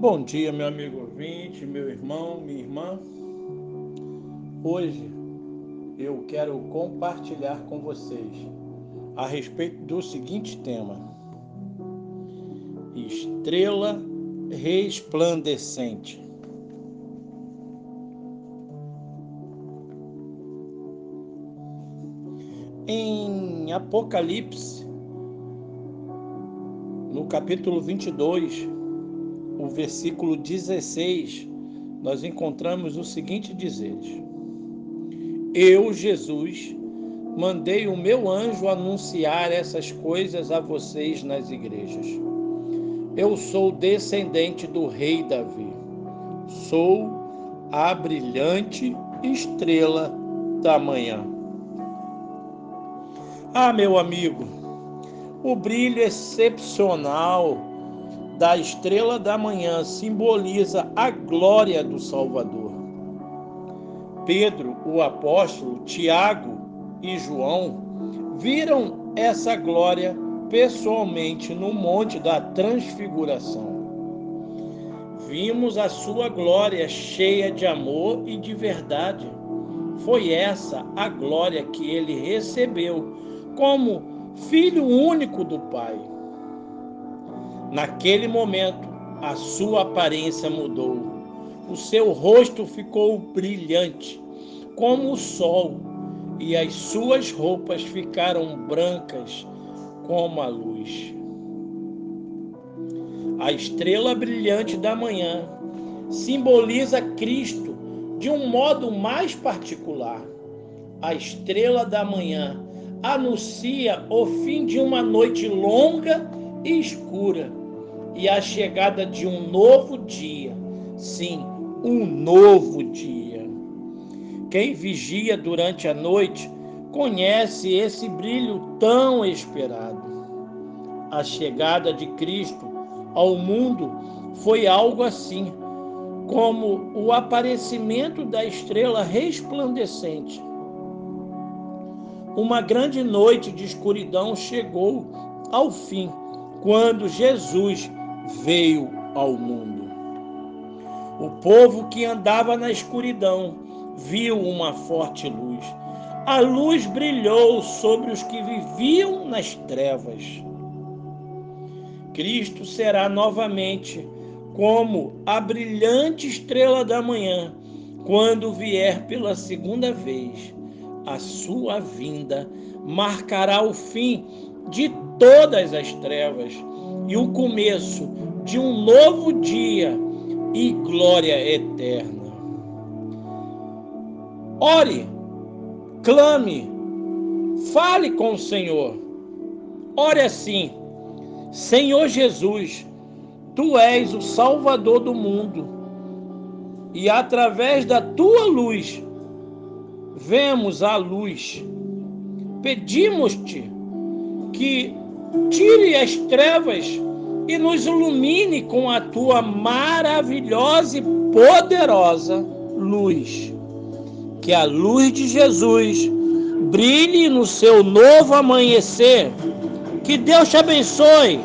Bom dia, meu amigo ouvinte, meu irmão, minha irmã. Hoje eu quero compartilhar com vocês a respeito do seguinte tema: Estrela resplandecente. Em Apocalipse, no capítulo 22, o versículo 16, nós encontramos o seguinte dizer: Eu, Jesus, mandei o meu anjo anunciar essas coisas a vocês nas igrejas. Eu sou descendente do rei Davi. Sou a brilhante estrela da manhã. Ah, meu amigo, o brilho excepcional da estrela da manhã simboliza a glória do Salvador. Pedro, o apóstolo, Tiago e João viram essa glória pessoalmente no Monte da Transfiguração. Vimos a sua glória cheia de amor e de verdade. Foi essa a glória que ele recebeu como filho único do Pai. Naquele momento, a sua aparência mudou. O seu rosto ficou brilhante, como o sol, e as suas roupas ficaram brancas como a luz. A estrela brilhante da manhã simboliza Cristo de um modo mais particular. A estrela da manhã anuncia o fim de uma noite longa e escura e a chegada de um novo dia. Sim, um novo dia. Quem vigia durante a noite conhece esse brilho tão esperado. A chegada de Cristo ao mundo foi algo assim, como o aparecimento da estrela resplandecente uma grande noite de escuridão chegou ao fim quando Jesus veio ao mundo. O povo que andava na escuridão viu uma forte luz. A luz brilhou sobre os que viviam nas trevas. Cristo será novamente como a brilhante estrela da manhã quando vier pela segunda vez a sua vinda marcará o fim de todas as trevas e o começo de um novo dia e glória eterna. Ore, clame, fale com o Senhor. Ore assim: Senhor Jesus, tu és o Salvador do mundo, e através da tua luz vemos a luz. Pedimos-te que tire as trevas e nos ilumine com a tua maravilhosa e poderosa luz. Que a luz de Jesus brilhe no seu novo amanhecer. Que Deus te abençoe